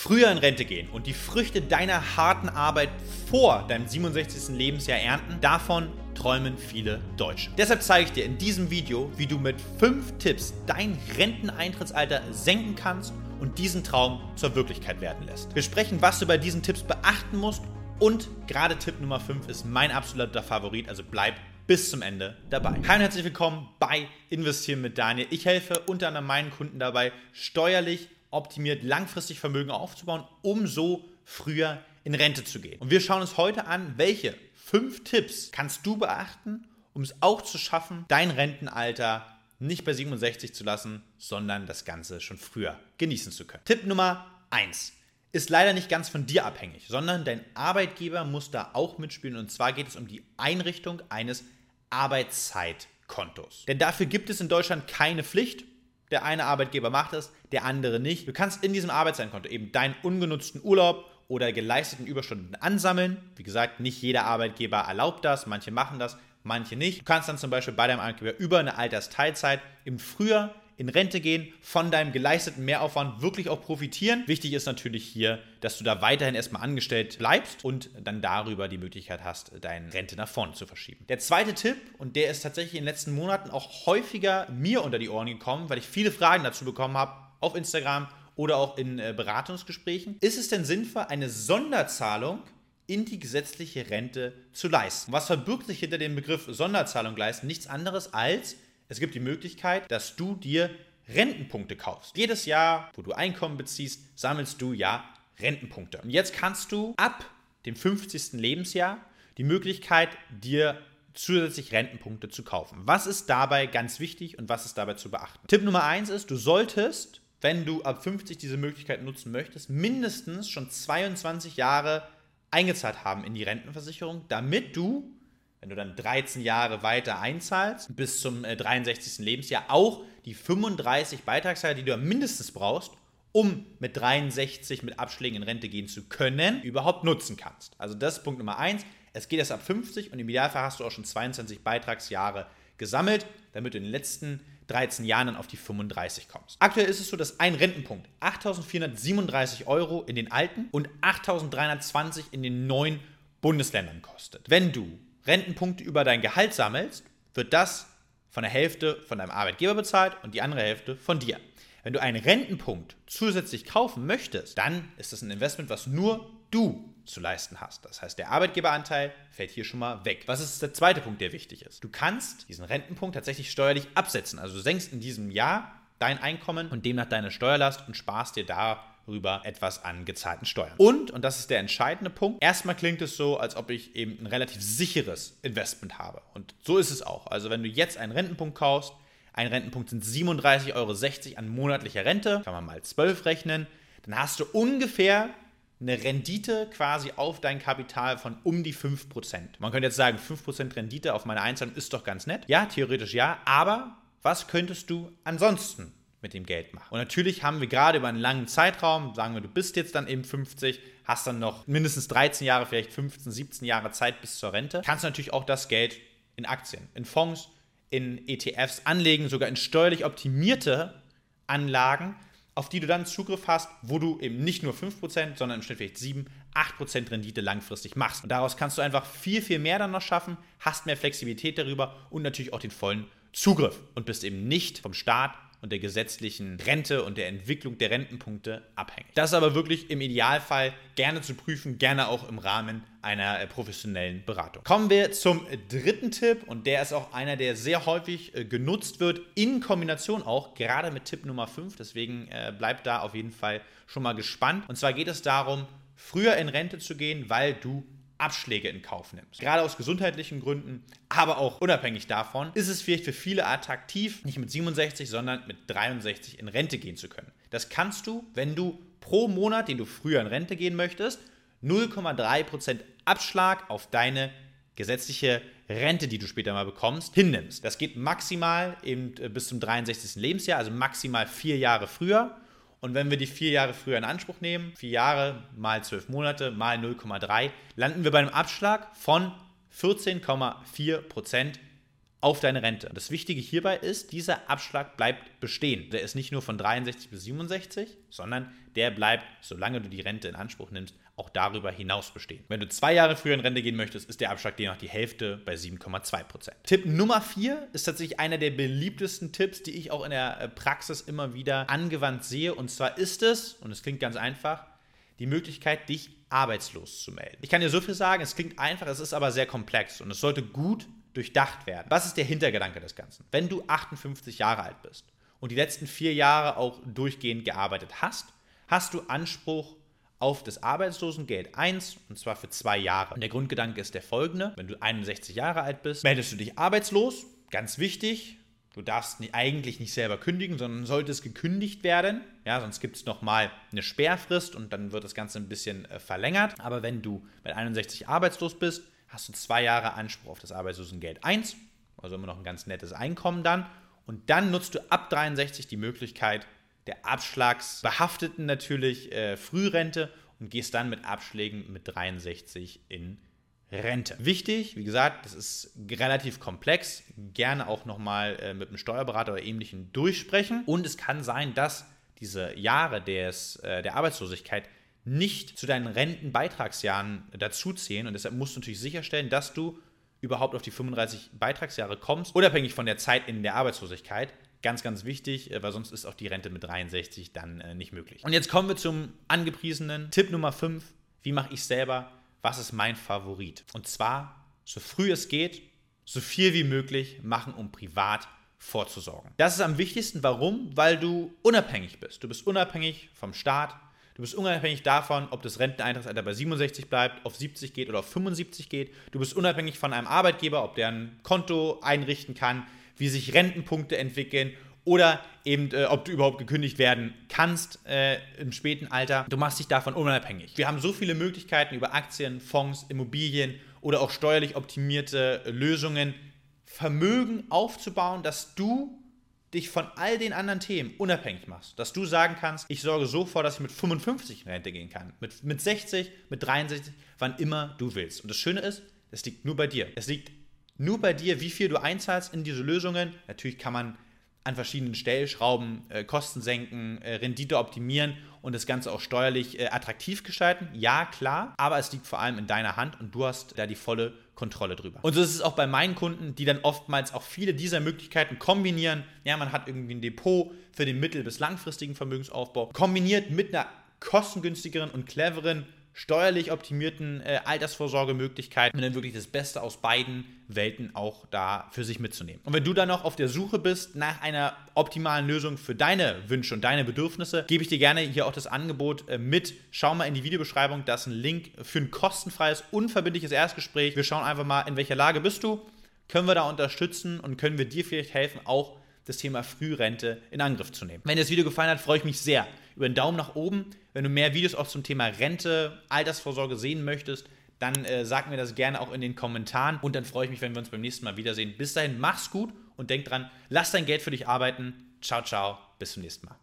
früher in Rente gehen und die Früchte deiner harten Arbeit vor deinem 67. Lebensjahr ernten, davon träumen viele Deutsche. Deshalb zeige ich dir in diesem Video, wie du mit fünf Tipps dein Renteneintrittsalter senken kannst und diesen Traum zur Wirklichkeit werden lässt. Wir sprechen, was du bei diesen Tipps beachten musst und gerade Tipp Nummer 5 ist mein absoluter Favorit, also bleib bis zum Ende dabei. Hi und herzlich willkommen bei Investieren mit Daniel. Ich helfe unter anderem meinen Kunden dabei, steuerlich optimiert langfristig Vermögen aufzubauen, um so früher in Rente zu gehen. Und wir schauen uns heute an, welche fünf Tipps kannst du beachten, um es auch zu schaffen, dein Rentenalter nicht bei 67 zu lassen, sondern das Ganze schon früher genießen zu können. Tipp Nummer 1 ist leider nicht ganz von dir abhängig, sondern dein Arbeitgeber muss da auch mitspielen. Und zwar geht es um die Einrichtung eines Arbeitszeitkontos. Denn dafür gibt es in Deutschland keine Pflicht. Der eine Arbeitgeber macht es, der andere nicht. Du kannst in diesem Arbeitszeitkonto eben deinen ungenutzten Urlaub oder geleisteten Überstunden ansammeln. Wie gesagt, nicht jeder Arbeitgeber erlaubt das, manche machen das, manche nicht. Du kannst dann zum Beispiel bei deinem Arbeitgeber über eine Altersteilzeit im Frühjahr in Rente gehen, von deinem geleisteten Mehraufwand wirklich auch profitieren. Wichtig ist natürlich hier, dass du da weiterhin erstmal angestellt bleibst und dann darüber die Möglichkeit hast, deine Rente nach vorne zu verschieben. Der zweite Tipp, und der ist tatsächlich in den letzten Monaten auch häufiger mir unter die Ohren gekommen, weil ich viele Fragen dazu bekommen habe auf Instagram oder auch in äh, Beratungsgesprächen. Ist es denn sinnvoll, eine Sonderzahlung in die gesetzliche Rente zu leisten? Was verbirgt sich hinter dem Begriff Sonderzahlung leisten? Nichts anderes als es gibt die Möglichkeit, dass du dir Rentenpunkte kaufst. Jedes Jahr, wo du Einkommen beziehst, sammelst du ja Rentenpunkte. Und jetzt kannst du ab dem 50. Lebensjahr die Möglichkeit, dir zusätzlich Rentenpunkte zu kaufen. Was ist dabei ganz wichtig und was ist dabei zu beachten? Tipp Nummer 1 ist, du solltest, wenn du ab 50 diese Möglichkeit nutzen möchtest, mindestens schon 22 Jahre eingezahlt haben in die Rentenversicherung, damit du wenn du dann 13 Jahre weiter einzahlst, bis zum 63. Äh, Lebensjahr, auch die 35 Beitragsjahre, die du mindestens brauchst, um mit 63 mit Abschlägen in Rente gehen zu können, überhaupt nutzen kannst. Also das ist Punkt Nummer 1. Es geht erst ab 50 und im Idealfall hast du auch schon 22 Beitragsjahre gesammelt, damit du in den letzten 13 Jahren dann auf die 35 kommst. Aktuell ist es so, dass ein Rentenpunkt 8.437 Euro in den alten und 8.320 in den neuen Bundesländern kostet. Wenn du Rentenpunkte über dein Gehalt sammelst, wird das von der Hälfte von deinem Arbeitgeber bezahlt und die andere Hälfte von dir. Wenn du einen Rentenpunkt zusätzlich kaufen möchtest, dann ist das ein Investment, was nur du zu leisten hast. Das heißt, der Arbeitgeberanteil fällt hier schon mal weg. Was ist der zweite Punkt, der wichtig ist? Du kannst diesen Rentenpunkt tatsächlich steuerlich absetzen. Also du senkst in diesem Jahr dein Einkommen und demnach deine Steuerlast und sparst dir da rüber etwas an gezahlten Steuern. Und, und das ist der entscheidende Punkt, erstmal klingt es so, als ob ich eben ein relativ sicheres Investment habe. Und so ist es auch. Also wenn du jetzt einen Rentenpunkt kaufst, ein Rentenpunkt sind 37,60 Euro an monatlicher Rente, kann man mal 12 rechnen, dann hast du ungefähr eine Rendite quasi auf dein Kapital von um die 5%. Man könnte jetzt sagen, 5% Rendite auf meine Einzahlung ist doch ganz nett. Ja, theoretisch ja, aber was könntest du ansonsten mit dem Geld machen. Und natürlich haben wir gerade über einen langen Zeitraum, sagen wir, du bist jetzt dann eben 50, hast dann noch mindestens 13 Jahre, vielleicht 15, 17 Jahre Zeit bis zur Rente, kannst du natürlich auch das Geld in Aktien, in Fonds, in ETFs anlegen, sogar in steuerlich optimierte Anlagen, auf die du dann Zugriff hast, wo du eben nicht nur 5%, sondern im Schnitt vielleicht 7, 8% Rendite langfristig machst. Und daraus kannst du einfach viel, viel mehr dann noch schaffen, hast mehr Flexibilität darüber und natürlich auch den vollen Zugriff und bist eben nicht vom Staat und der gesetzlichen Rente und der Entwicklung der Rentenpunkte abhängig. Das ist aber wirklich im Idealfall gerne zu prüfen, gerne auch im Rahmen einer äh, professionellen Beratung. Kommen wir zum dritten Tipp und der ist auch einer, der sehr häufig äh, genutzt wird, in Kombination auch, gerade mit Tipp Nummer 5. Deswegen äh, bleibt da auf jeden Fall schon mal gespannt. Und zwar geht es darum, früher in Rente zu gehen, weil du Abschläge in Kauf nimmst. Gerade aus gesundheitlichen Gründen, aber auch unabhängig davon, ist es vielleicht für viele attraktiv, nicht mit 67, sondern mit 63 in Rente gehen zu können. Das kannst du, wenn du pro Monat, den du früher in Rente gehen möchtest, 0,3% Abschlag auf deine gesetzliche Rente, die du später mal bekommst, hinnimmst. Das geht maximal eben äh, bis zum 63. Lebensjahr, also maximal vier Jahre früher. Und wenn wir die vier Jahre früher in Anspruch nehmen, vier Jahre mal zwölf Monate mal 0,3, landen wir bei einem Abschlag von 14,4 Prozent auf deine Rente. Das Wichtige hierbei ist, dieser Abschlag bleibt bestehen. Der ist nicht nur von 63 bis 67, sondern der bleibt, solange du die Rente in Anspruch nimmst, auch darüber hinaus bestehen. Wenn du zwei Jahre früher in Rente gehen möchtest, ist der Abschlag demnach die Hälfte bei 7,2 Prozent. Tipp Nummer 4 ist tatsächlich einer der beliebtesten Tipps, die ich auch in der äh, Praxis immer wieder angewandt sehe. Und zwar ist es, und es klingt ganz einfach, die Möglichkeit, dich arbeitslos zu melden. Ich kann dir so viel sagen, es klingt einfach, es ist aber sehr komplex und es sollte gut durchdacht werden. Was ist der Hintergedanke des Ganzen? Wenn du 58 Jahre alt bist und die letzten vier Jahre auch durchgehend gearbeitet hast, hast du Anspruch auf das Arbeitslosengeld 1 und zwar für zwei Jahre. Und der Grundgedanke ist der folgende: Wenn du 61 Jahre alt bist, meldest du dich arbeitslos. Ganz wichtig, du darfst eigentlich nicht selber kündigen, sondern sollte es gekündigt werden. Ja, sonst gibt es nochmal eine Sperrfrist und dann wird das Ganze ein bisschen äh, verlängert. Aber wenn du bei 61 arbeitslos bist, hast du zwei Jahre Anspruch auf das Arbeitslosengeld 1, also immer noch ein ganz nettes Einkommen dann. Und dann nutzt du ab 63 die Möglichkeit der abschlagsbehafteten natürlich äh, Frührente und gehst dann mit Abschlägen mit 63 in Rente. Wichtig, wie gesagt, das ist relativ komplex, gerne auch nochmal äh, mit einem Steuerberater oder ähnlichem durchsprechen. Und es kann sein, dass diese Jahre des, äh, der Arbeitslosigkeit nicht zu deinen Rentenbeitragsjahren dazuzählen. Und deshalb musst du natürlich sicherstellen, dass du überhaupt auf die 35 Beitragsjahre kommst, unabhängig von der Zeit in der Arbeitslosigkeit. Ganz, ganz wichtig, äh, weil sonst ist auch die Rente mit 63 dann äh, nicht möglich. Und jetzt kommen wir zum angepriesenen Tipp Nummer 5. Wie mache ich selber? Was ist mein Favorit? Und zwar, so früh es geht, so viel wie möglich machen, um privat vorzusorgen. Das ist am wichtigsten. Warum? Weil du unabhängig bist. Du bist unabhängig vom Staat, Du bist unabhängig davon, ob das Renteneintrittsalter bei 67 bleibt, auf 70 geht oder auf 75 geht. Du bist unabhängig von einem Arbeitgeber, ob der ein Konto einrichten kann, wie sich Rentenpunkte entwickeln oder eben, äh, ob du überhaupt gekündigt werden kannst äh, im späten Alter. Du machst dich davon unabhängig. Wir haben so viele Möglichkeiten über Aktien, Fonds, Immobilien oder auch steuerlich optimierte Lösungen, Vermögen aufzubauen, dass du dich von all den anderen Themen unabhängig machst, dass du sagen kannst, ich sorge so vor, dass ich mit 55 in Rente gehen kann, mit, mit 60, mit 63, wann immer du willst. Und das Schöne ist, es liegt nur bei dir. Es liegt nur bei dir, wie viel du einzahlst in diese Lösungen. Natürlich kann man an verschiedenen Stellschrauben äh, Kosten senken, äh, Rendite optimieren und das Ganze auch steuerlich äh, attraktiv gestalten. Ja, klar, aber es liegt vor allem in deiner Hand und du hast da die volle Kontrolle drüber. Und so ist es auch bei meinen Kunden, die dann oftmals auch viele dieser Möglichkeiten kombinieren. Ja, man hat irgendwie ein Depot für den mittel- bis langfristigen Vermögensaufbau, kombiniert mit einer kostengünstigeren und cleveren steuerlich optimierten äh, Altersvorsorgemöglichkeiten und dann wirklich das Beste aus beiden Welten auch da für sich mitzunehmen. Und wenn du dann noch auf der Suche bist nach einer optimalen Lösung für deine Wünsche und deine Bedürfnisse, gebe ich dir gerne hier auch das Angebot äh, mit. Schau mal in die Videobeschreibung, da ist ein Link für ein kostenfreies, unverbindliches Erstgespräch. Wir schauen einfach mal, in welcher Lage bist du, können wir da unterstützen und können wir dir vielleicht helfen, auch das Thema Frührente in Angriff zu nehmen. Wenn dir das Video gefallen hat, freue ich mich sehr über einen Daumen nach oben. Wenn du mehr Videos auch zum Thema Rente, Altersvorsorge sehen möchtest, dann äh, sag mir das gerne auch in den Kommentaren und dann freue ich mich, wenn wir uns beim nächsten Mal wiedersehen. Bis dahin, mach's gut und denk dran, lass dein Geld für dich arbeiten. Ciao, ciao, bis zum nächsten Mal.